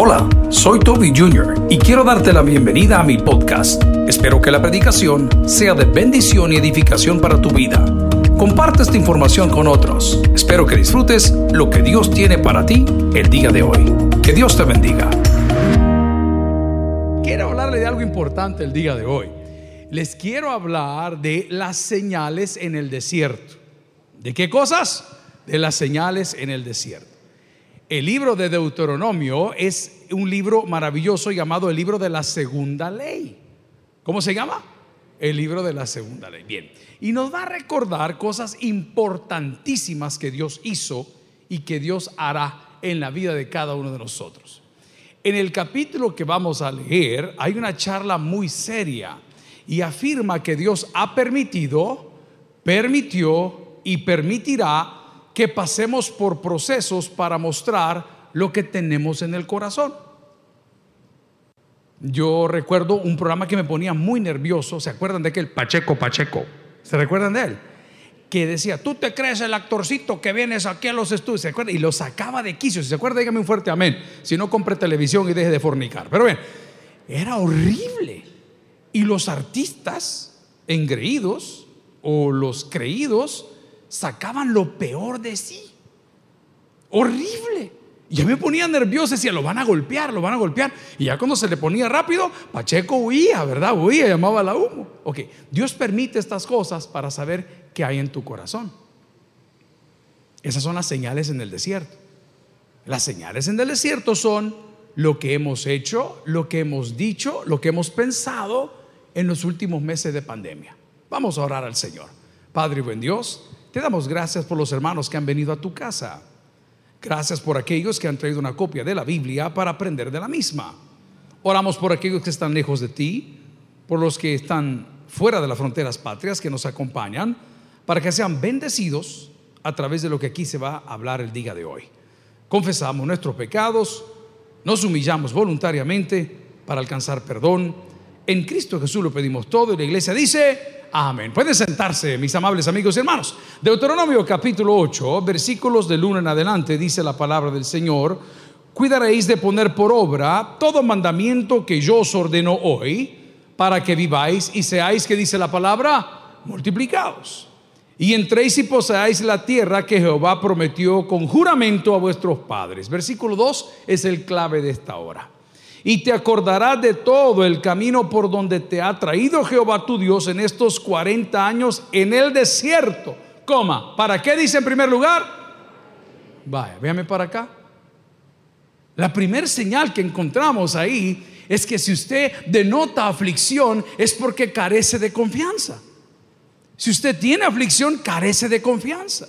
Hola, soy Toby Jr. y quiero darte la bienvenida a mi podcast. Espero que la predicación sea de bendición y edificación para tu vida. Comparte esta información con otros. Espero que disfrutes lo que Dios tiene para ti el día de hoy. Que Dios te bendiga. Quiero hablarle de algo importante el día de hoy. Les quiero hablar de las señales en el desierto. ¿De qué cosas? De las señales en el desierto. El libro de Deuteronomio es un libro maravilloso llamado el libro de la segunda ley. ¿Cómo se llama? El libro de la segunda ley. Bien. Y nos va a recordar cosas importantísimas que Dios hizo y que Dios hará en la vida de cada uno de nosotros. En el capítulo que vamos a leer hay una charla muy seria y afirma que Dios ha permitido, permitió y permitirá que pasemos por procesos para mostrar lo que tenemos en el corazón. Yo recuerdo un programa que me ponía muy nervioso. ¿Se acuerdan de aquel Pacheco Pacheco? ¿Se recuerdan de él? Que decía, tú te crees el actorcito que vienes aquí a los estudios. ¿Se acuerdan? Y lo sacaba de quicio. Si se acuerdan, dígame un fuerte amén. Si no, compre televisión y deje de fornicar. Pero bien, era horrible. Y los artistas engreídos o los creídos sacaban lo peor de sí. Horrible. Y ya me ponía nervioso, decía, lo van a golpear, lo van a golpear. Y ya cuando se le ponía rápido, Pacheco huía, ¿verdad? Huía, llamaba a la humo. Ok, Dios permite estas cosas para saber qué hay en tu corazón. Esas son las señales en el desierto. Las señales en el desierto son lo que hemos hecho, lo que hemos dicho, lo que hemos pensado en los últimos meses de pandemia. Vamos a orar al Señor. Padre buen Dios, te damos gracias por los hermanos que han venido a tu casa. Gracias por aquellos que han traído una copia de la Biblia para aprender de la misma. Oramos por aquellos que están lejos de ti, por los que están fuera de las fronteras patrias que nos acompañan, para que sean bendecidos a través de lo que aquí se va a hablar el día de hoy. Confesamos nuestros pecados, nos humillamos voluntariamente para alcanzar perdón. En Cristo Jesús lo pedimos todo y la iglesia dice, Amén. Pueden sentarse, mis amables amigos y hermanos. Deuteronomio capítulo 8, versículos del 1 en adelante, dice la palabra del Señor, cuidaréis de poner por obra todo mandamiento que yo os ordeno hoy, para que viváis y seáis, que dice la palabra, multiplicados. Y entréis y poseáis la tierra que Jehová prometió con juramento a vuestros padres. Versículo 2 es el clave de esta hora y te acordarás de todo el camino por donde te ha traído Jehová tu Dios en estos 40 años en el desierto. Coma, ¿para qué dice en primer lugar? Vaya, véame para acá. La primera señal que encontramos ahí es que si usted denota aflicción es porque carece de confianza. Si usted tiene aflicción, carece de confianza.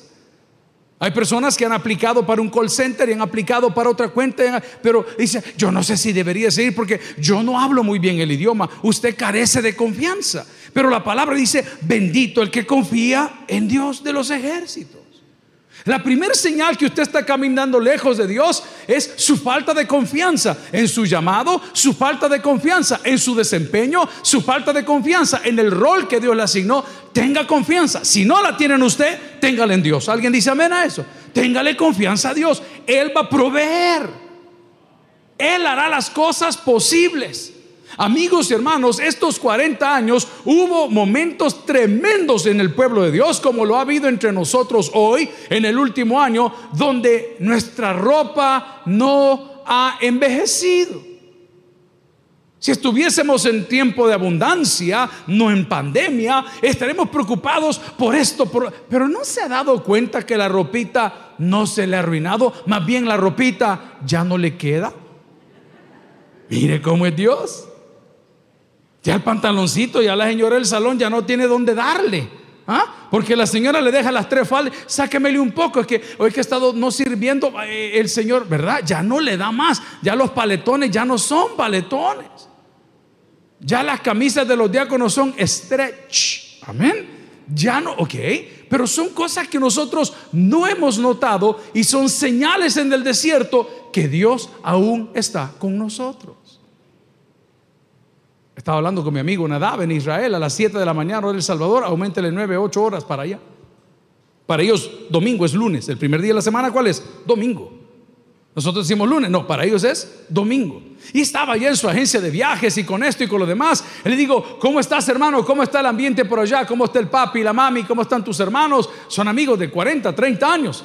Hay personas que han aplicado para un call center y han aplicado para otra cuenta, pero dice, yo no sé si debería seguir porque yo no hablo muy bien el idioma. Usted carece de confianza. Pero la palabra dice, bendito el que confía en Dios de los ejércitos. La primera señal que usted está caminando lejos de Dios es su falta de confianza en su llamado, su falta de confianza en su desempeño, su falta de confianza en el rol que Dios le asignó. Tenga confianza. Si no la tiene en usted, téngala en Dios. ¿Alguien dice amén a eso? Téngale confianza a Dios. Él va a proveer. Él hará las cosas posibles. Amigos y hermanos, estos 40 años hubo momentos tremendos en el pueblo de Dios, como lo ha habido entre nosotros hoy, en el último año, donde nuestra ropa no ha envejecido. Si estuviésemos en tiempo de abundancia, no en pandemia, estaremos preocupados por esto. pero no se ha dado cuenta que la ropita no se le ha arruinado, más bien la ropita ya no le queda. Mire cómo es Dios. Ya el pantaloncito, ya la señora del salón ya no tiene dónde darle. ¿Ah? Porque la señora le deja las tres faldas, sáquemele un poco, es que hoy que he estado no sirviendo eh, el Señor, ¿verdad? Ya no le da más, ya los paletones ya no son paletones. Ya las camisas de los diáconos son stretch. Amén. Ya no, ok, pero son cosas que nosotros no hemos notado y son señales en el desierto que Dios aún está con nosotros. Estaba hablando con mi amigo Nadab en Israel a las 7 de la mañana, hora del Salvador, aumentele 9, 8 horas para allá. Para ellos, domingo es lunes. El primer día de la semana, ¿cuál es? Domingo. Nosotros decimos lunes, no, para ellos es domingo. Y estaba allá en su agencia de viajes y con esto y con lo demás. Le digo, ¿cómo estás hermano? ¿Cómo está el ambiente por allá? ¿Cómo está el papi, la mami? ¿Cómo están tus hermanos? Son amigos de 40, 30 años.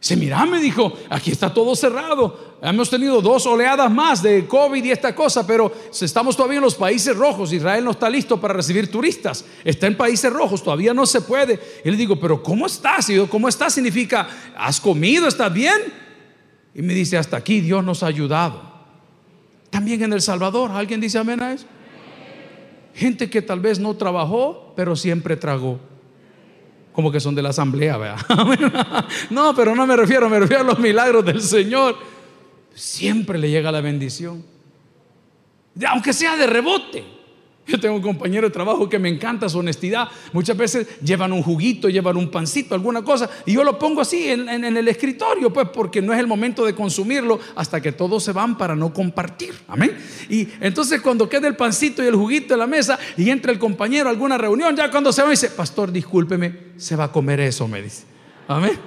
Se mira, me dijo, aquí está todo cerrado. Hemos tenido dos oleadas más de COVID y esta cosa, pero estamos todavía en los países rojos. Israel no está listo para recibir turistas. Está en países rojos, todavía no se puede. Y le digo, pero ¿cómo estás? Y yo, ¿cómo estás? Significa, ¿has comido? ¿Estás bien? Y me dice, hasta aquí Dios nos ha ayudado. También en El Salvador, ¿alguien dice amén a eso? Gente que tal vez no trabajó, pero siempre tragó como que son de la asamblea, no, pero no me refiero, me refiero a los milagros del Señor. Siempre le llega la bendición. Aunque sea de rebote. Yo tengo un compañero de trabajo que me encanta su honestidad. Muchas veces llevan un juguito, llevan un pancito, alguna cosa, y yo lo pongo así en, el escritorio, pues porque no es el momento de consumirlo hasta que todos se van para no compartir. Amén. Y entonces cuando queda el pancito y el juguito en la mesa y entra el compañero a alguna reunión, ya cuando se va, dice, pastor, discúlpeme, se va a comer eso, me dice. Amén.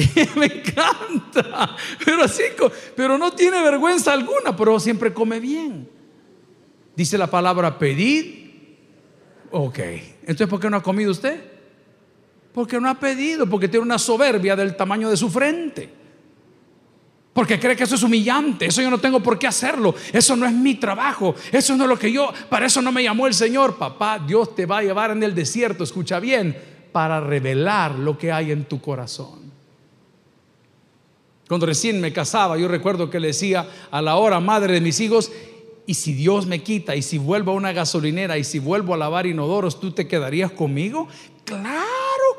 Me encanta, pero así, pero no tiene vergüenza alguna, pero siempre come bien. Dice la palabra pedid. Ok. Entonces, ¿por qué no ha comido usted? Porque no ha pedido, porque tiene una soberbia del tamaño de su frente. Porque cree que eso es humillante, eso yo no tengo por qué hacerlo, eso no es mi trabajo, eso no es lo que yo, para eso no me llamó el Señor. Papá, Dios te va a llevar en el desierto, escucha bien, para revelar lo que hay en tu corazón. Cuando recién me casaba, yo recuerdo que le decía a la hora madre de mis hijos, y si Dios me quita, y si vuelvo a una gasolinera, y si vuelvo a lavar inodoros, ¿tú te quedarías conmigo? Claro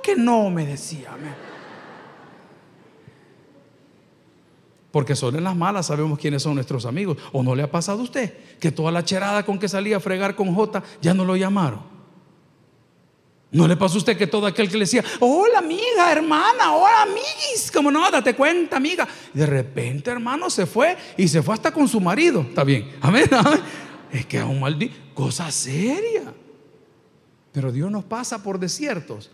que no, me decía. Porque son en las malas, sabemos quiénes son nuestros amigos. ¿O no le ha pasado a usted que toda la cherada con que salía a fregar con J ya no lo llamaron? ¿No le pasó a usted que todo aquel que le decía, hola amiga, hermana, hola amiguis, como no, date cuenta amiga? De repente, hermano, se fue y se fue hasta con su marido. Está bien, amén, Es que es un maldito, cosa seria. Pero Dios nos pasa por desiertos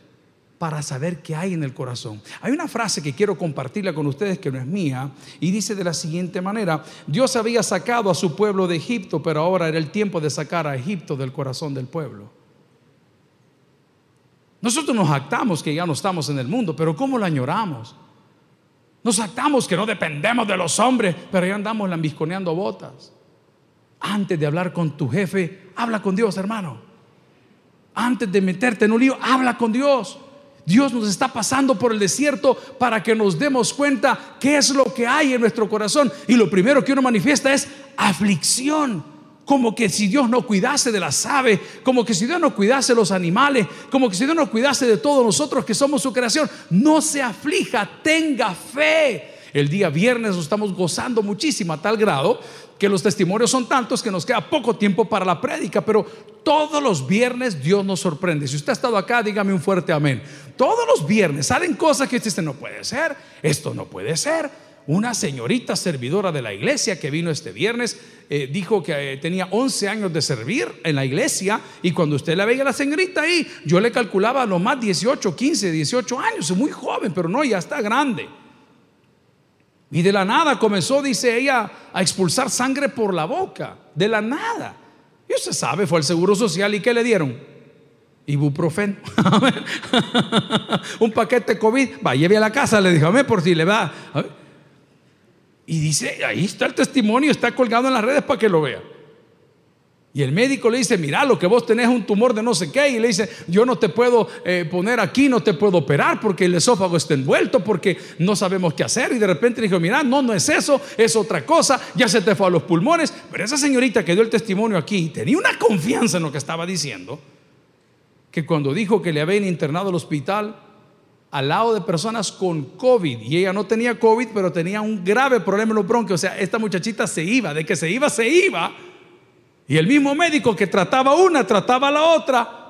para saber qué hay en el corazón. Hay una frase que quiero compartirla con ustedes que no es mía y dice de la siguiente manera, Dios había sacado a su pueblo de Egipto, pero ahora era el tiempo de sacar a Egipto del corazón del pueblo. Nosotros nos actamos que ya no estamos en el mundo, pero ¿cómo lo añoramos? Nos actamos que no dependemos de los hombres, pero ya andamos lambisconeando botas. Antes de hablar con tu jefe, habla con Dios, hermano. Antes de meterte en un lío, habla con Dios. Dios nos está pasando por el desierto para que nos demos cuenta qué es lo que hay en nuestro corazón. Y lo primero que uno manifiesta es aflicción como que si Dios no cuidase de las aves, como que si Dios no cuidase de los animales, como que si Dios no cuidase de todos nosotros que somos su creación. No se aflija, tenga fe. El día viernes nos estamos gozando muchísimo a tal grado que los testimonios son tantos que nos queda poco tiempo para la prédica, pero todos los viernes Dios nos sorprende. Si usted ha estado acá, dígame un fuerte amén. Todos los viernes salen cosas que usted no puede ser, esto no puede ser una señorita servidora de la iglesia que vino este viernes eh, dijo que eh, tenía 11 años de servir en la iglesia y cuando usted la veía la señorita ahí, yo le calculaba lo más 18, 15, 18 años, muy joven, pero no, ya está grande. Y de la nada comenzó, dice ella, a expulsar sangre por la boca, de la nada. Y usted sabe, fue al Seguro Social y ¿qué le dieron? Ibuprofeno. Un paquete COVID, va, lleve a la casa, le dijo, a por si le va. Y dice, ahí está el testimonio, está colgado en las redes para que lo vea. Y el médico le dice, mira, lo que vos tenés es un tumor de no sé qué. Y le dice, yo no te puedo eh, poner aquí, no te puedo operar porque el esófago está envuelto, porque no sabemos qué hacer. Y de repente le dijo, mira, no, no es eso, es otra cosa, ya se te fue a los pulmones. Pero esa señorita que dio el testimonio aquí tenía una confianza en lo que estaba diciendo, que cuando dijo que le habían internado al hospital, al lado de personas con COVID y ella no tenía COVID, pero tenía un grave problema en los bronquios. O sea, esta muchachita se iba, de que se iba, se iba. Y el mismo médico que trataba una, trataba a la otra.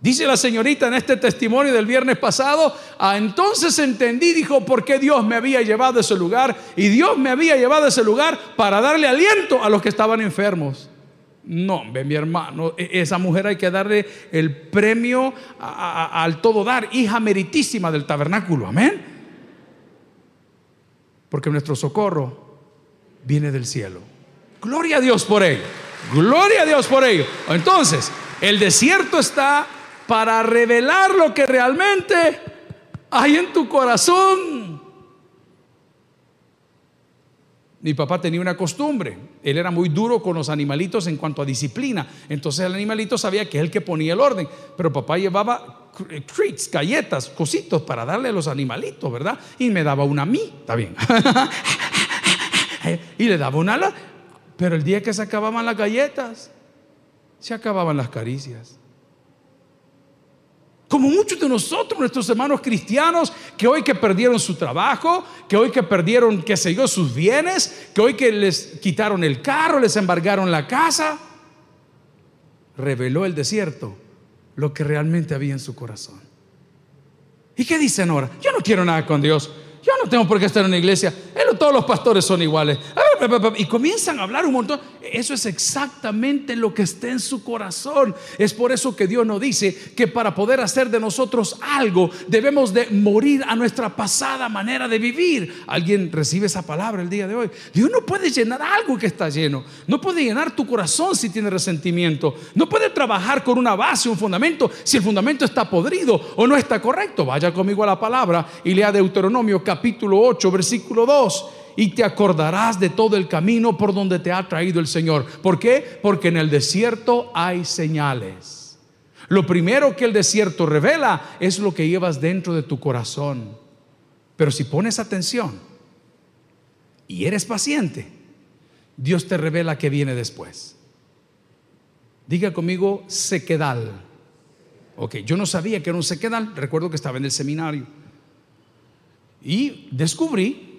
Dice la señorita en este testimonio del viernes pasado, ah, entonces entendí, dijo, por qué Dios me había llevado a ese lugar. Y Dios me había llevado a ese lugar para darle aliento a los que estaban enfermos. No, ve mi hermano, e, esa mujer hay que darle el premio al todo dar, hija meritísima del tabernáculo, amén. Porque nuestro socorro viene del cielo. Gloria a Dios por ello. Gloria a Dios por ello. Entonces, el desierto está para revelar lo que realmente hay en tu corazón. Mi papá tenía una costumbre, él era muy duro con los animalitos en cuanto a disciplina, entonces el animalito sabía que es el que ponía el orden, pero papá llevaba treats, galletas, cositos para darle a los animalitos, ¿verdad? Y me daba una a mí, está bien. y le daba una a Pero el día que se acababan las galletas, se acababan las caricias. Como muchos de nosotros, nuestros hermanos cristianos, que hoy que perdieron su trabajo, que hoy que perdieron, que se sus bienes, que hoy que les quitaron el carro, les embargaron la casa, reveló el desierto lo que realmente había en su corazón. ¿Y qué dicen ahora? Yo no quiero nada con Dios. Yo no tengo por qué estar en una iglesia. Todos los pastores son iguales. Y comienzan a hablar un montón. Eso es exactamente lo que está en su corazón. Es por eso que Dios nos dice que para poder hacer de nosotros algo debemos de morir a nuestra pasada manera de vivir. Alguien recibe esa palabra el día de hoy. Dios no puede llenar algo que está lleno. No puede llenar tu corazón si tiene resentimiento. No puede trabajar con una base, un fundamento, si el fundamento está podrido o no está correcto. Vaya conmigo a la palabra y lea Deuteronomio capítulo 8, versículo 2 y te acordarás de todo el camino por donde te ha traído el Señor. ¿Por qué? Porque en el desierto hay señales. Lo primero que el desierto revela es lo que llevas dentro de tu corazón. Pero si pones atención y eres paciente, Dios te revela que viene después. Diga conmigo sequedal. Ok, yo no sabía que era un sequedal, recuerdo que estaba en el seminario. Y descubrí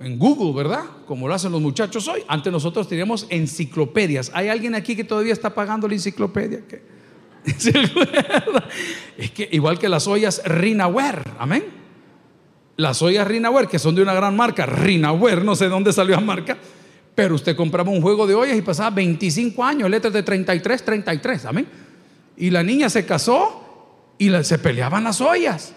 en Google, ¿verdad? Como lo hacen los muchachos hoy. Antes nosotros teníamos enciclopedias. ¿Hay alguien aquí que todavía está pagando la enciclopedia? es que igual que las ollas Rinaware, amén. Las ollas Rinaware, que son de una gran marca, Rinaware, no sé de dónde salió la marca, pero usted compraba un juego de ollas y pasaba 25 años, letras de 33, 33, amén. Y la niña se casó y se peleaban las ollas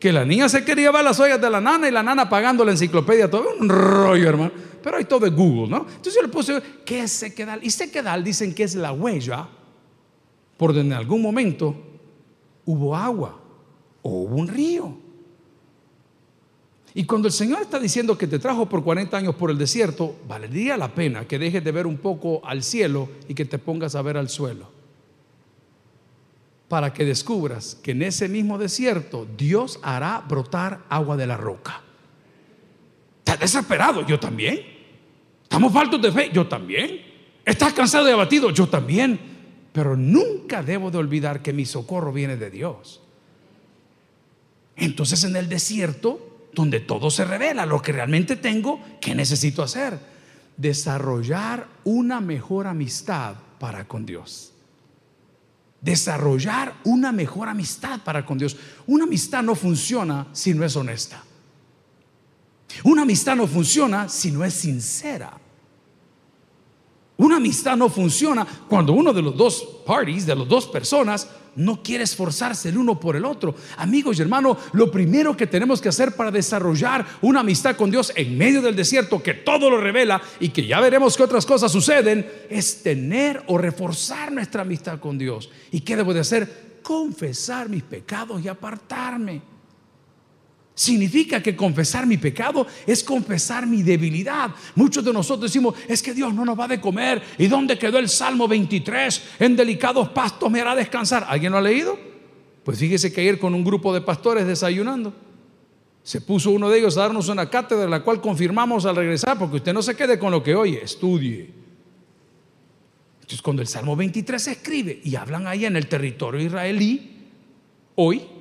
que la niña se quería llevar las ollas de la nana y la nana pagando la enciclopedia, todo un rollo, hermano. Pero hay todo de Google, ¿no? Entonces yo le puse, ¿qué es sequedal? Y sequedal dicen que es la huella por donde en algún momento hubo agua o hubo un río. Y cuando el Señor está diciendo que te trajo por 40 años por el desierto, valdría la pena que dejes de ver un poco al cielo y que te pongas a ver al suelo para que descubras que en ese mismo desierto Dios hará brotar agua de la roca. ¿Estás desesperado? Yo también. ¿Estamos faltos de fe? Yo también. ¿Estás cansado y abatido? Yo también. Pero nunca debo de olvidar que mi socorro viene de Dios. Entonces en el desierto, donde todo se revela, lo que realmente tengo, ¿qué necesito hacer? Desarrollar una mejor amistad para con Dios desarrollar una mejor amistad para con Dios. Una amistad no funciona si no es honesta. Una amistad no funciona si no es sincera. Una amistad no funciona cuando uno de los dos parties, de las dos personas, no quiere esforzarse el uno por el otro. Amigos y hermanos, lo primero que tenemos que hacer para desarrollar una amistad con Dios en medio del desierto, que todo lo revela y que ya veremos que otras cosas suceden, es tener o reforzar nuestra amistad con Dios. ¿Y qué debo de hacer? Confesar mis pecados y apartarme. Significa que confesar mi pecado es confesar mi debilidad. Muchos de nosotros decimos, es que Dios no nos va de comer. ¿Y dónde quedó el Salmo 23? En delicados pastos me hará descansar. ¿Alguien lo ha leído? Pues fíjese que ayer con un grupo de pastores desayunando, se puso uno de ellos a darnos una cátedra, la cual confirmamos al regresar, porque usted no se quede con lo que oye, estudie. Entonces cuando el Salmo 23 se escribe y hablan ahí en el territorio israelí, hoy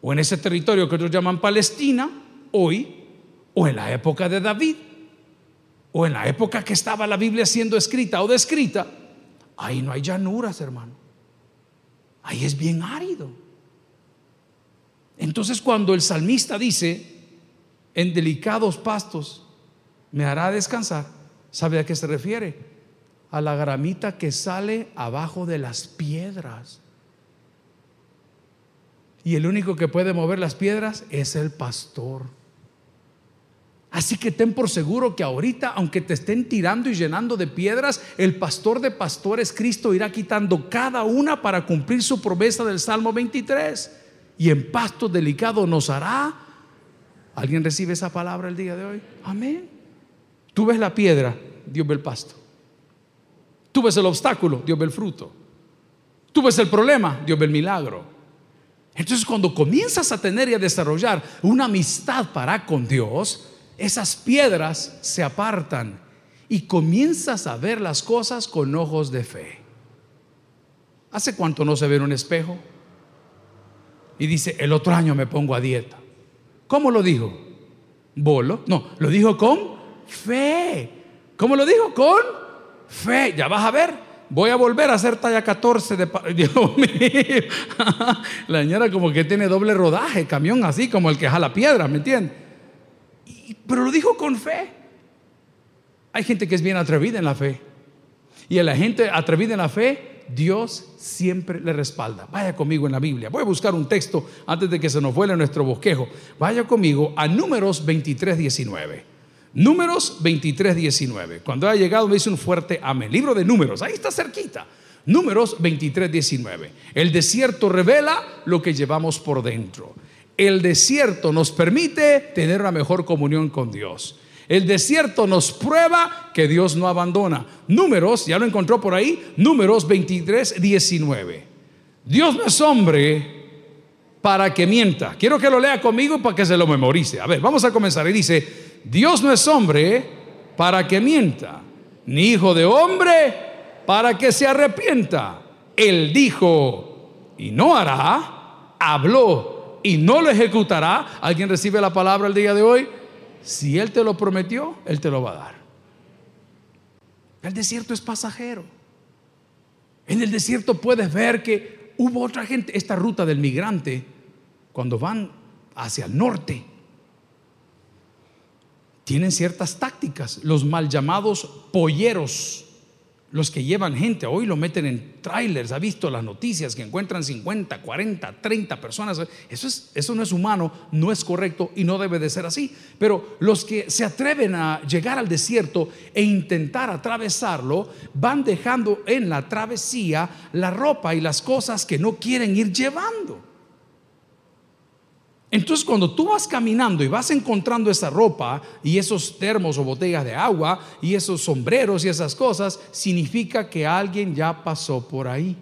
o en ese territorio que otros llaman Palestina, hoy, o en la época de David, o en la época que estaba la Biblia siendo escrita o descrita, ahí no hay llanuras, hermano. Ahí es bien árido. Entonces cuando el salmista dice, en delicados pastos me hará descansar, ¿sabe a qué se refiere? A la gramita que sale abajo de las piedras. Y el único que puede mover las piedras es el pastor. Así que ten por seguro que ahorita, aunque te estén tirando y llenando de piedras, el pastor de pastores, Cristo, irá quitando cada una para cumplir su promesa del Salmo 23. Y en pasto delicado nos hará. ¿Alguien recibe esa palabra el día de hoy? Amén. Tú ves la piedra, Dios ve el pasto. Tú ves el obstáculo, Dios ve el fruto. Tú ves el problema, Dios ve el milagro. Entonces cuando comienzas a tener y a desarrollar una amistad para con Dios, esas piedras se apartan y comienzas a ver las cosas con ojos de fe. ¿Hace cuánto no se ve en un espejo? Y dice, el otro año me pongo a dieta. ¿Cómo lo dijo? ¿Bolo? No, lo dijo con fe. ¿Cómo lo dijo? Con fe. Ya vas a ver voy a volver a hacer talla 14 de... Dios mío, la señora como que tiene doble rodaje, camión así como el que jala piedra, ¿me entiendes? Pero lo dijo con fe. Hay gente que es bien atrevida en la fe. Y a la gente atrevida en la fe, Dios siempre le respalda. Vaya conmigo en la Biblia. Voy a buscar un texto antes de que se nos vuele nuestro bosquejo. Vaya conmigo a Números 23, 19. Números 23, 19. Cuando ha llegado me dice un fuerte amén. Libro de números, ahí está cerquita. Números 23, 19. El desierto revela lo que llevamos por dentro. El desierto nos permite tener una mejor comunión con Dios. El desierto nos prueba que Dios no abandona. Números, ya lo encontró por ahí, números 23, 19. Dios no es hombre para que mienta. Quiero que lo lea conmigo para que se lo memorice. A ver, vamos a comenzar. Y dice, Dios no es hombre para que mienta, ni hijo de hombre para que se arrepienta. Él dijo y no hará, habló y no lo ejecutará. ¿Alguien recibe la palabra el día de hoy? Si Él te lo prometió, Él te lo va a dar. El desierto es pasajero. En el desierto puedes ver que hubo otra gente, esta ruta del migrante, cuando van hacia el norte, tienen ciertas tácticas, los mal llamados polleros, los que llevan gente, hoy lo meten en trailers, ha visto las noticias que encuentran 50, 40, 30 personas, eso, es, eso no es humano, no es correcto y no debe de ser así, pero los que se atreven a llegar al desierto e intentar atravesarlo, van dejando en la travesía la ropa y las cosas que no quieren ir llevando. Entonces cuando tú vas caminando y vas encontrando esa ropa y esos termos o botellas de agua y esos sombreros y esas cosas, significa que alguien ya pasó por ahí.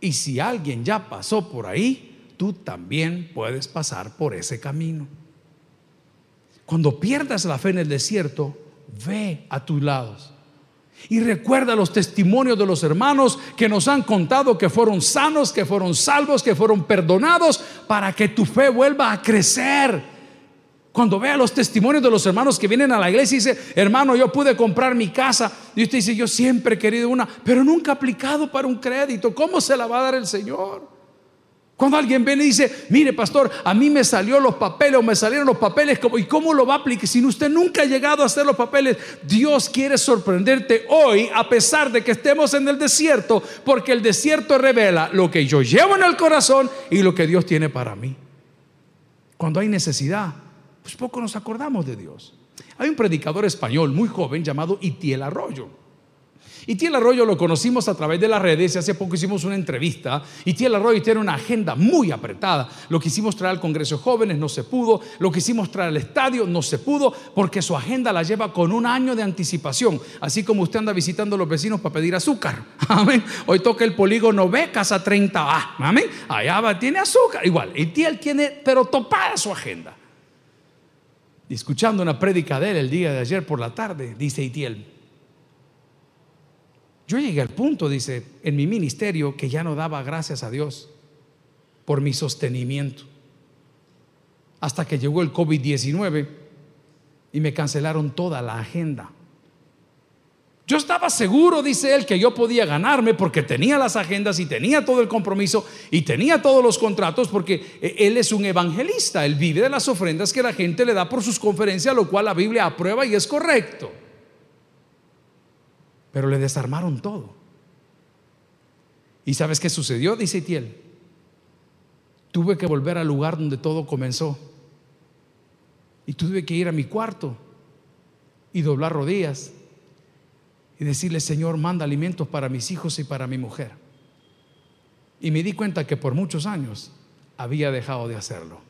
Y si alguien ya pasó por ahí, tú también puedes pasar por ese camino. Cuando pierdas la fe en el desierto, ve a tus lados y recuerda los testimonios de los hermanos que nos han contado que fueron sanos, que fueron salvos, que fueron perdonados, para que tu fe vuelva a crecer. Cuando vea los testimonios de los hermanos que vienen a la iglesia y dice, hermano, yo pude comprar mi casa. Y usted dice, yo siempre he querido una, pero nunca aplicado para un crédito. ¿Cómo se la va a dar el Señor? Cuando alguien viene y dice, mire pastor, a mí me salió los papeles o me salieron los papeles, ¿y cómo lo va a aplicar? Si usted nunca ha llegado a hacer los papeles, Dios quiere sorprenderte hoy a pesar de que estemos en el desierto, porque el desierto revela lo que yo llevo en el corazón y lo que Dios tiene para mí. Cuando hay necesidad, pues poco nos acordamos de Dios. Hay un predicador español muy joven llamado Itiel Arroyo. Y Tiel Arroyo lo conocimos a través de las redes y hace poco hicimos una entrevista. Y Tiel Arroyo tiene una agenda muy apretada. Lo que hicimos traer al Congreso de Jóvenes no se pudo. Lo que hicimos traer al estadio no se pudo porque su agenda la lleva con un año de anticipación. Así como usted anda visitando a los vecinos para pedir azúcar. Amén. Hoy toca el polígono B, casa 30A. Amén. Allá va, tiene azúcar. Igual. Y Tiel tiene, pero topada su agenda. Y escuchando una prédica de él el día de ayer por la tarde, dice Itiel, yo llegué al punto, dice, en mi ministerio que ya no daba gracias a Dios por mi sostenimiento. Hasta que llegó el COVID-19 y me cancelaron toda la agenda. Yo estaba seguro, dice él, que yo podía ganarme porque tenía las agendas y tenía todo el compromiso y tenía todos los contratos porque eh, él es un evangelista, él vive de las ofrendas que la gente le da por sus conferencias, lo cual la Biblia aprueba y es correcto pero le desarmaron todo. ¿Y sabes qué sucedió? Dice Tiel. Tuve que volver al lugar donde todo comenzó. Y tuve que ir a mi cuarto y doblar rodillas y decirle, Señor, manda alimentos para mis hijos y para mi mujer. Y me di cuenta que por muchos años había dejado de hacerlo.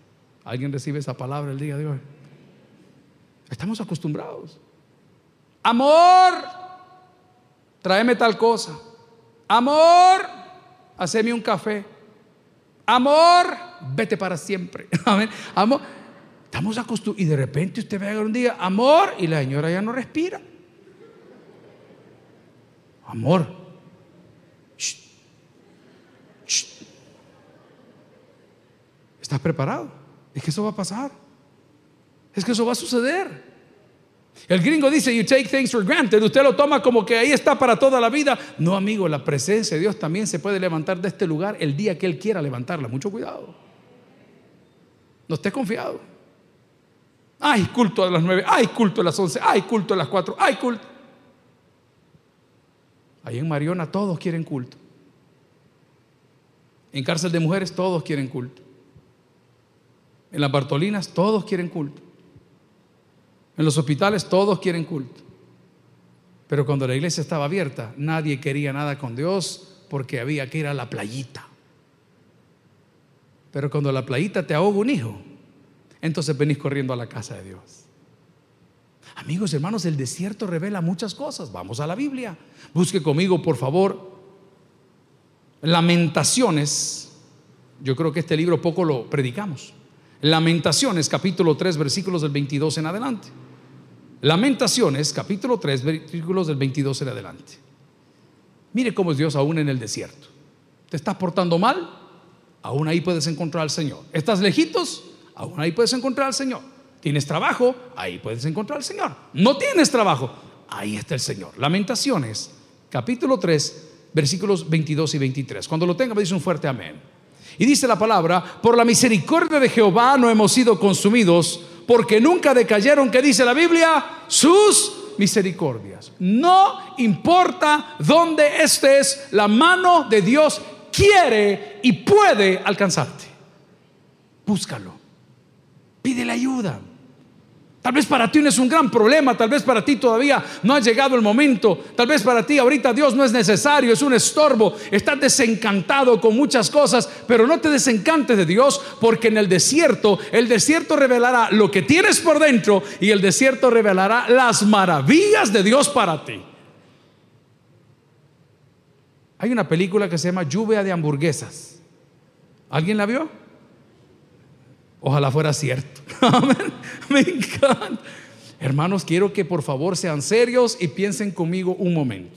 ¿Alguien recibe esa palabra el día de hoy? Estamos acostumbrados. Amor, tráeme tal cosa. Amor, haceme un café. Amor, vete para siempre. Amor, estamos acostumbrados. Y de repente usted ve un día, amor, y la señora ya no respira. Amor. ¿Estás preparado? Es que eso va a pasar. Es que eso va a suceder. El gringo dice, you take things for granted. Usted lo toma como que ahí está para toda la vida. No, amigo, la presencia de Dios también se puede levantar de este lugar el día que Él quiera levantarla. Mucho cuidado. No esté confiado. Hay culto a las nueve, hay culto a las once, hay culto a las cuatro, hay culto. Ahí en Mariona todos quieren culto. En cárcel de mujeres todos quieren culto. En las Bartolinas todos quieren culto. En los hospitales todos quieren culto. Pero cuando la iglesia estaba abierta, nadie quería nada con Dios porque había que ir a la playita. Pero cuando la playita te ahoga un hijo, entonces venís corriendo a la casa de Dios. Amigos, hermanos, el desierto revela muchas cosas. Vamos a la Biblia. Busque conmigo, por favor, Lamentaciones. Yo creo que este libro poco lo predicamos. Lamentaciones, capítulo 3, versículos del 22 en adelante. Lamentaciones, capítulo 3, versículos del 22 en adelante. Mire cómo es Dios aún en el desierto. ¿Te estás portando mal? Aún ahí puedes encontrar al Señor. ¿Estás lejitos? Aún ahí puedes encontrar al Señor. ¿Tienes trabajo? Ahí puedes encontrar al Señor. ¿No tienes trabajo? Ahí está el Señor. Lamentaciones, capítulo 3, versículos 22 y 23. Cuando lo tenga, me dice un fuerte amén. Y dice la palabra, por la misericordia de Jehová no hemos sido consumidos, porque nunca decayeron, que dice la Biblia, sus misericordias. No importa dónde estés, la mano de Dios quiere y puede alcanzarte. Búscalo. Pídele ayuda. Tal vez para ti no es un gran problema, tal vez para ti todavía no ha llegado el momento, tal vez para ti ahorita Dios no es necesario, es un estorbo, estás desencantado con muchas cosas, pero no te desencantes de Dios porque en el desierto, el desierto revelará lo que tienes por dentro y el desierto revelará las maravillas de Dios para ti. Hay una película que se llama Lluvia de hamburguesas. ¿Alguien la vio? Ojalá fuera cierto. Me encanta. Hermanos, quiero que por favor sean serios y piensen conmigo un momento.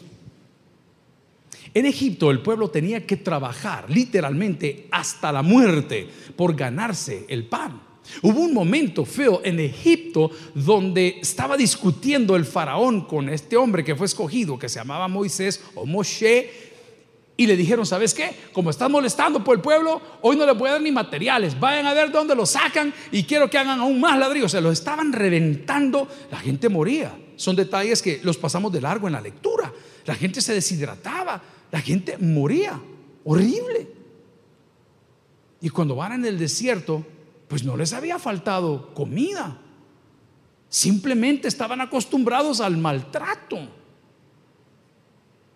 En Egipto el pueblo tenía que trabajar literalmente hasta la muerte por ganarse el pan. Hubo un momento feo en Egipto donde estaba discutiendo el faraón con este hombre que fue escogido, que se llamaba Moisés o Moshe, y le dijeron, ¿sabes qué? Como están molestando por el pueblo, hoy no les voy a dar ni materiales. Vayan a ver dónde los sacan y quiero que hagan aún más ladrillos. Se los estaban reventando. La gente moría. Son detalles que los pasamos de largo en la lectura. La gente se deshidrataba. La gente moría. Horrible. Y cuando van en el desierto, pues no les había faltado comida. Simplemente estaban acostumbrados al maltrato.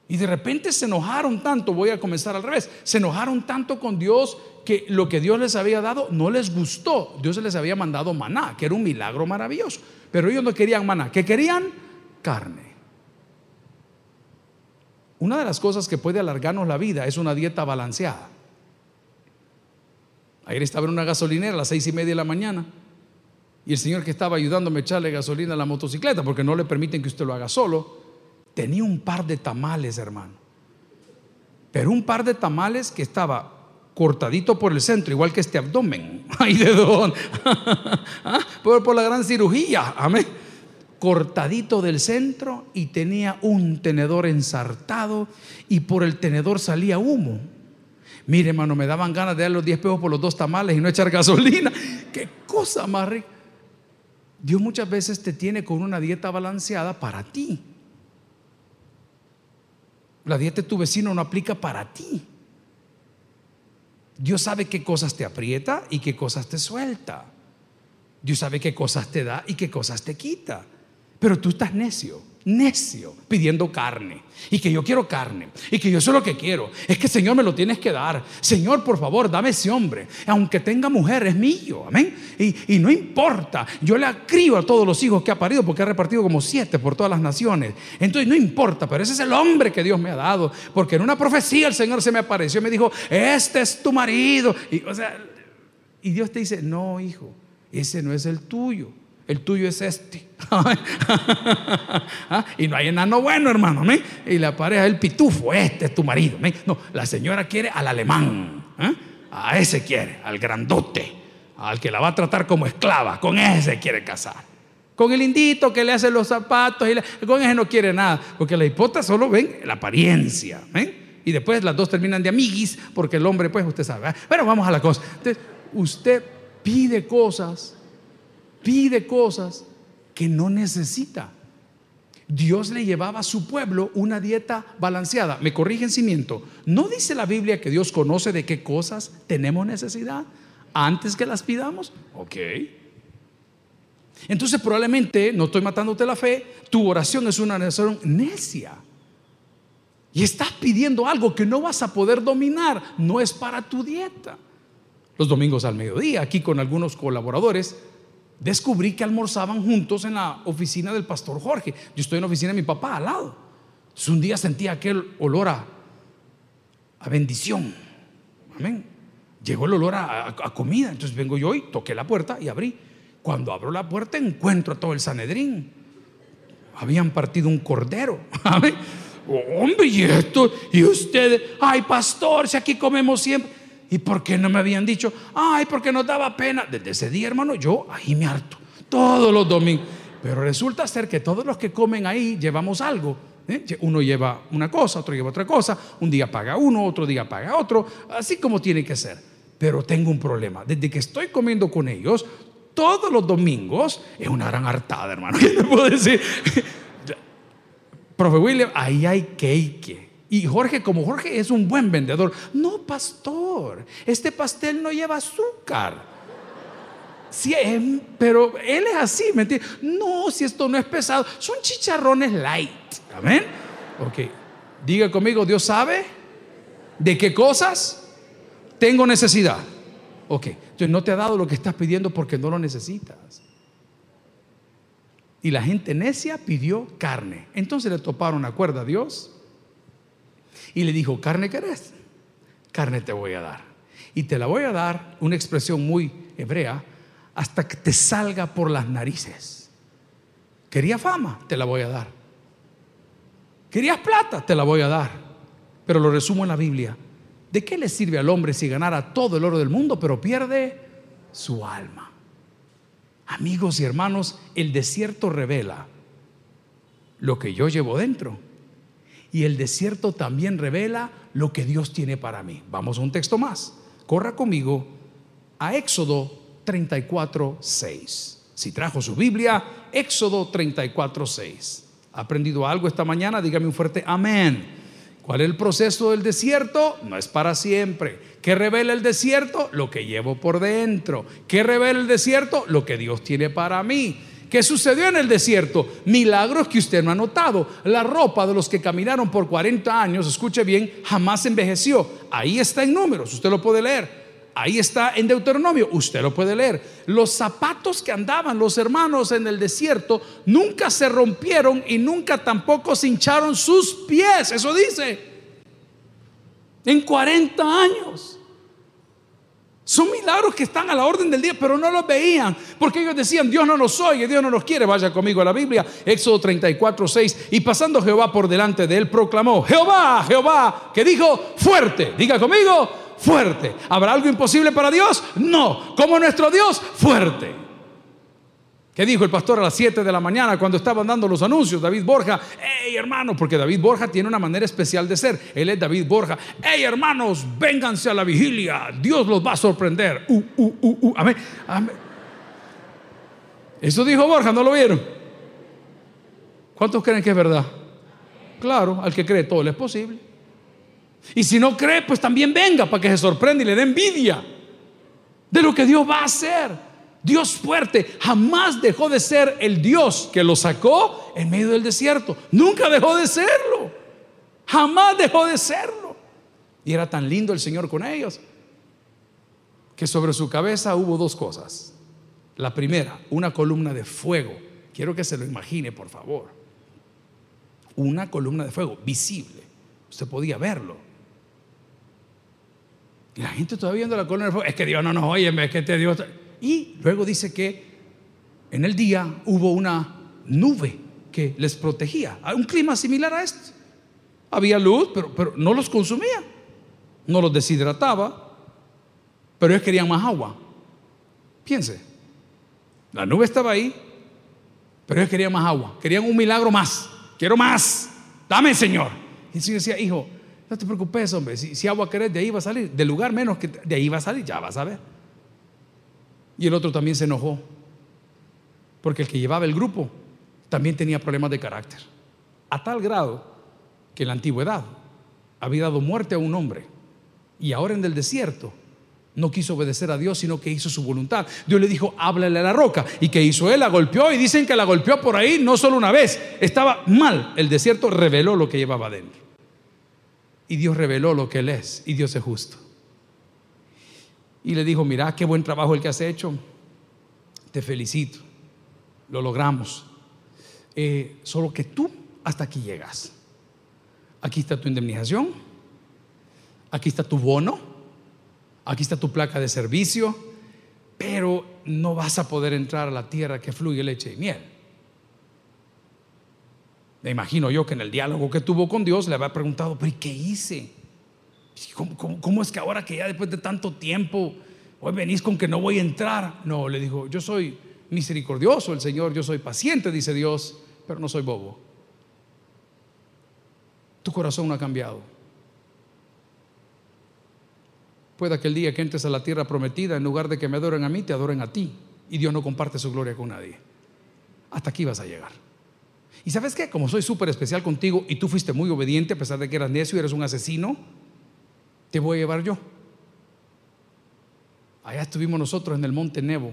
Y de repente se enojaron tanto, voy a comenzar al revés, se enojaron tanto con Dios que lo que Dios les había dado no les gustó. Dios les había mandado maná, que era un milagro maravilloso. Pero ellos no querían maná, ¿qué querían? Carne. Una de las cosas que puede alargarnos la vida es una dieta balanceada. Ayer estaba en una gasolinera a las seis y media de la mañana y el señor que estaba ayudándome a echarle gasolina a la motocicleta, porque no le permiten que usted lo haga solo, tenía un par de tamales, hermano. Pero un par de tamales que estaba cortadito por el centro, igual que este abdomen. Ay, de don. ¿Ah? por, por la gran cirugía. Amén. Cortadito del centro y tenía un tenedor ensartado y por el tenedor salía humo. Mire, hermano, me daban ganas de dar los 10 pesos por los dos tamales y no echar gasolina. Qué cosa más. Dios muchas veces te tiene con una dieta balanceada para ti. La dieta de tu vecino no aplica para ti. Dios sabe qué cosas te aprieta y qué cosas te suelta. Dios sabe qué cosas te da y qué cosas te quita. Pero tú estás necio, necio, pidiendo carne. Y que yo quiero carne. Y que yo sé lo que quiero. Es que Señor me lo tienes que dar. Señor, por favor, dame ese hombre. Aunque tenga mujer, es mío. Amén. Y, no importa. Yo le acrío a todos los hijos que ha parido porque ha repartido como siete por todas las naciones. Entonces no importa. Pero ese es el hombre que Dios me ha dado. Porque en una profecía el Señor se me apareció y me dijo, este es tu marido. Y, o sea, y Dios te dice, no, hijo, ese no es el tuyo. El tuyo es este. ¿Ah? Y no hay enano bueno, hermano. Y la pareja, el pitufo, este es tu marido. No, la señora quiere al alemán. ¿ah? A ese quiere, al grandote, al que la va a tratar como esclava. Con ese quiere casar. Con el indito que le hace los zapatos, y con ese no quiere nada. Porque la hipota solo ven la apariencia. Y después las dos terminan de amiguis, porque el hombre, pues usted sabe. Pero vamos a la cosa. Entonces, usted pide cosas pide cosas que no necesita. Dios le llevaba a su pueblo una dieta balanceada. Me corrigen si miento. ¿No dice la Biblia que Dios conoce de qué cosas tenemos necesidad antes que las pidamos? Ok. Entonces probablemente, no estoy matándote la fe, tu oración es una oración necia. Y estás pidiendo algo que no vas a poder dominar, no es para tu dieta. Los domingos al mediodía, aquí con algunos colaboradores, descubrí que almorzaban juntos en la oficina del pastor Jorge. Yo estoy en la oficina de mi papá al lado. Entonces un día sentí aquel olor a, bendición. Amén. Llegó el olor a, comida. Entonces vengo yo y toqué la puerta y abrí. Cuando abro la puerta encuentro a todo el Sanedrín. Habían partido un cordero. Amén. hombre, y esto, y ustedes, ay pastor, si aquí comemos siempre. ¿Y por qué no me habían dicho? Ay, porque nos daba pena. Desde ese día, hermano, yo ahí me harto. Todos los domingos. Pero resulta ser que todos los que comen ahí llevamos algo. ¿eh? Uno lleva una cosa, otro lleva otra cosa. Un día paga uno, otro día paga otro. Así como tiene que ser. Pero tengo un problema. Desde que estoy comiendo con ellos, todos los domingos, es una gran hartada, hermano. ¿Qué te puedo decir? Profe William, ahí hay cake. Y Jorge, como Jorge es un buen vendedor, no, pastor, este pastel no lleva azúcar. Em, pero él es así, ¿me entiendes? No, si esto no es pesado, son chicharrones light. Amén. Ok, diga conmigo, Dios sabe de qué cosas tengo necesidad. Ok, entonces no te ha dado lo que estás pidiendo porque no lo necesitas. Y la gente necia pidió carne. Entonces le toparon la cuerda a Dios y le dijo, carne querés, carne te voy a dar. Y te la voy a dar, una expresión muy hebrea, hasta que te salga por las narices. Quería fama, te la voy a dar. Querías plata, te la voy a dar. Pero lo resumo en la Biblia. ¿De qué le sirve al hombre si ganara todo el oro del mundo, pero pierde su alma? Amigos y hermanos, el desierto revela lo que yo llevo dentro y el desierto también revela lo que Dios tiene para mí. Vamos a un texto más. Corra conmigo a Éxodo 34, 6. Si trajo su Biblia, Éxodo 34, 6. ¿Ha aprendido algo esta mañana? Dígame un fuerte amén. ¿Cuál es el proceso del desierto? No es para siempre. ¿Qué revela el desierto? Lo que llevo por dentro. ¿Qué revela el desierto? Lo que Dios tiene para mí. ¿Qué sucedió en el desierto? Milagros que usted no ha notado. La ropa de los que caminaron por 40 años, escuche bien, jamás envejeció. Ahí está en números, usted lo puede leer. Ahí está en Deuteronomio, usted lo puede leer. Los zapatos que andaban los hermanos en el desierto nunca se rompieron y nunca tampoco se hincharon sus pies. Eso dice. En 40 años. Son milagros que están a la orden del día, pero no los veían, porque ellos decían, Dios no nos oye, Dios no nos quiere. Vaya conmigo a la Biblia, Éxodo 34, 6. Y pasando Jehová por delante de él, proclamó, Jehová, Jehová, que dijo, fuerte, diga conmigo, fuerte. ¿Habrá algo imposible para Dios? No, como nuestro Dios, fuerte. ¿Qué dijo el pastor a las 7 de la mañana cuando estaban dando los anuncios? David Borja, hey hermanos, porque David Borja tiene una manera especial de ser. Él es David Borja, hey hermanos, vénganse a la vigilia, Dios los va a sorprender. Uh, uh, uh, amén, Eso dijo Borja, ¿no lo vieron? ¿Cuántos creen que es verdad? Claro, al que cree todo le es posible. Y si no cree, pues también venga para que se sorprenda y le dé envidia de lo que Dios va a hacer. Dios fuerte jamás dejó de ser el Dios que lo sacó en medio del desierto. Nunca dejó de serlo. Jamás dejó de serlo. Y era tan lindo el Señor con ellos que sobre su cabeza hubo dos cosas. La primera, una columna de fuego. Quiero que se lo imagine, por favor. Una columna de fuego visible. Usted podía verlo. Y la gente todavía viendo la columna de fuego. Es que Dios no nos oye, es que te Dios. Y luego dice que en el día hubo una nube que les protegía. Un clima similar a este. Había luz, pero, pero no los consumía. No los deshidrataba. Pero ellos querían más agua. Piense. La nube estaba ahí, pero ellos querían más agua. Querían un milagro más. Quiero más. Dame, Señor. Y el Señor decía, hijo, no te preocupes, hombre. Si, si agua querés, de ahí va a salir. Del lugar menos que de ahí va a salir, ya vas a ver. Y el otro también se enojó, porque el que llevaba el grupo también tenía problemas de carácter, a tal grado que en la antigüedad había dado muerte a un hombre y ahora en el desierto no quiso obedecer a Dios, sino que hizo su voluntad. Dios le dijo, háblale a la roca. ¿Y que hizo él? La golpeó y dicen que la golpeó por ahí no solo una vez. Estaba mal. El desierto reveló lo que llevaba adentro. Y Dios reveló lo que él es. Y Dios es justo y le dijo, mira, qué buen trabajo el que has hecho, te felicito, lo logramos. Eh, solo que tú hasta aquí llegas. Aquí está tu indemnización, aquí está tu bono, aquí está tu placa de servicio, pero no vas a poder entrar a la tierra que fluye leche y miel. Me imagino yo que en el diálogo que tuvo con Dios le había preguntado, pero ¿y qué hice? ¿Cómo, es que ahora que ya después de tanto tiempo, hoy venís con que no voy a entrar? No, le dijo, yo soy misericordioso el Señor, yo soy paciente, dice Dios, pero no soy bobo. Tu corazón no ha cambiado. Pueda que el día que entres a la tierra prometida, en lugar de que me adoren a mí, te adoren a ti. Y Dios no comparte su gloria con nadie. Hasta aquí vas a llegar. Y sabes qué, como soy súper especial contigo y tú fuiste muy obediente a pesar de que eras necio y eres un asesino, te voy a llevar yo. Allá estuvimos nosotros en el monte Nebo.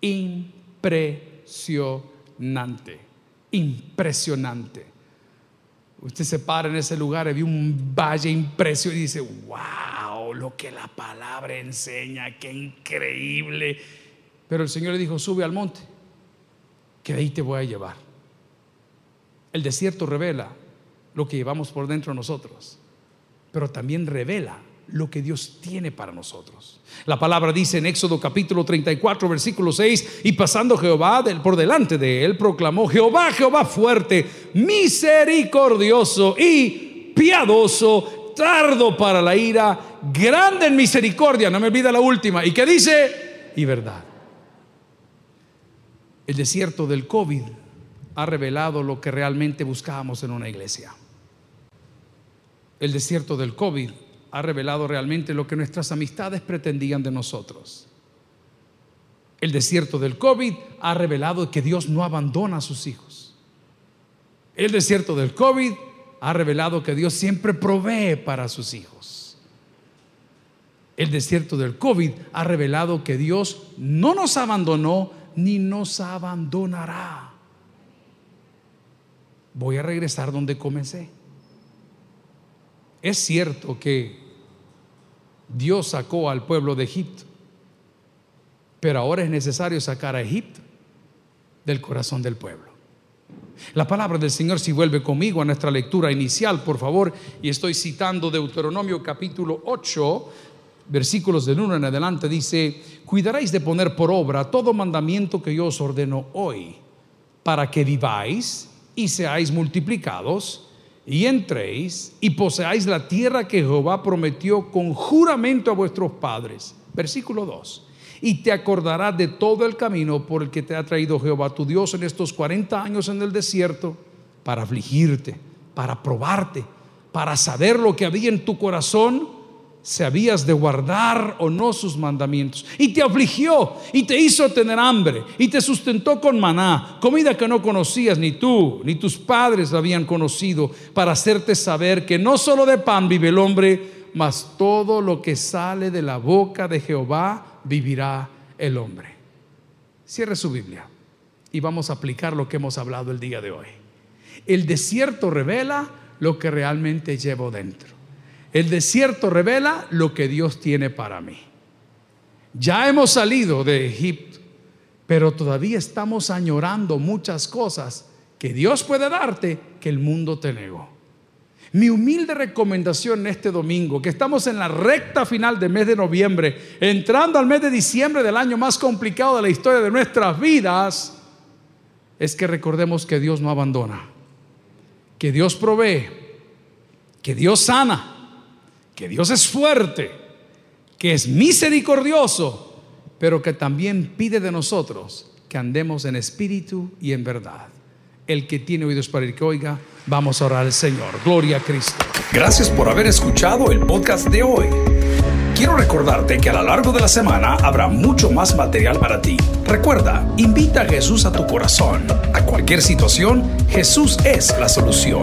Impresionante, impresionante. Usted se para en ese lugar y ve un valle impresionante y dice, wow, lo que la palabra enseña, qué increíble. Pero el Señor le dijo, sube al monte, que de ahí te voy a llevar. El desierto revela lo que llevamos por dentro de nosotros pero también revela lo que Dios tiene para nosotros. La palabra dice en Éxodo capítulo 34, versículo 6, y pasando Jehová por delante de él, proclamó, Jehová, Jehová fuerte, misericordioso y piadoso, tardo para la ira, grande en misericordia, no me olvida la última, y que dice, y verdad. El desierto del COVID ha revelado lo que realmente buscábamos en una iglesia el desierto del COVID ha revelado realmente lo que nuestras amistades pretendían de nosotros. El desierto del COVID ha revelado que Dios no abandona a sus hijos. El desierto del COVID ha revelado que Dios siempre provee para sus hijos. El desierto del COVID ha revelado que Dios no nos abandonó ni nos abandonará. Voy a regresar donde comencé. Es cierto que Dios sacó al pueblo de Egipto, pero ahora es necesario sacar a Egipto del corazón del pueblo. La palabra del Señor, si vuelve conmigo a nuestra lectura inicial, por favor, y estoy citando Deuteronomio capítulo 8, versículos del 1 en adelante, dice, cuidaréis de poner por obra todo mandamiento que yo os ordeno hoy, para que viváis y seáis multiplicados y entréis y poseáis la tierra que Jehová prometió con juramento a vuestros padres. Versículo 2. Y te acordarás de todo el camino por el que te ha traído Jehová tu Dios en estos 40 años en el desierto para afligirte, para probarte, para saber lo que había en tu corazón si habías de guardar o no sus mandamientos. Y te afligió y te hizo tener hambre y te sustentó con maná, comida que no conocías ni tú ni tus padres habían conocido, para hacerte saber que no solo de pan vive el hombre, mas todo lo que sale de la boca de Jehová vivirá el hombre. Cierre su Biblia y vamos a aplicar lo que hemos hablado el día de hoy. El desierto revela lo que realmente llevo dentro. El desierto revela lo que Dios tiene para mí. Ya hemos salido de Egipto, pero todavía estamos añorando muchas cosas que Dios puede darte que el mundo te negó. Mi humilde recomendación en este domingo, que estamos en la recta final del mes de noviembre, entrando al mes de diciembre del año más complicado de la historia de nuestras vidas, es que recordemos que Dios no abandona, que Dios provee, que Dios sana, que Dios es fuerte, que es misericordioso, pero que también pide de nosotros que andemos en espíritu y en verdad. El que tiene oídos para el que oiga, vamos a orar al Señor. Gloria a Cristo. Gracias por haber escuchado el podcast de hoy. Quiero recordarte que a lo largo de la semana habrá mucho más material para ti. Recuerda, invita a Jesús a tu corazón. A cualquier situación, Jesús es la solución.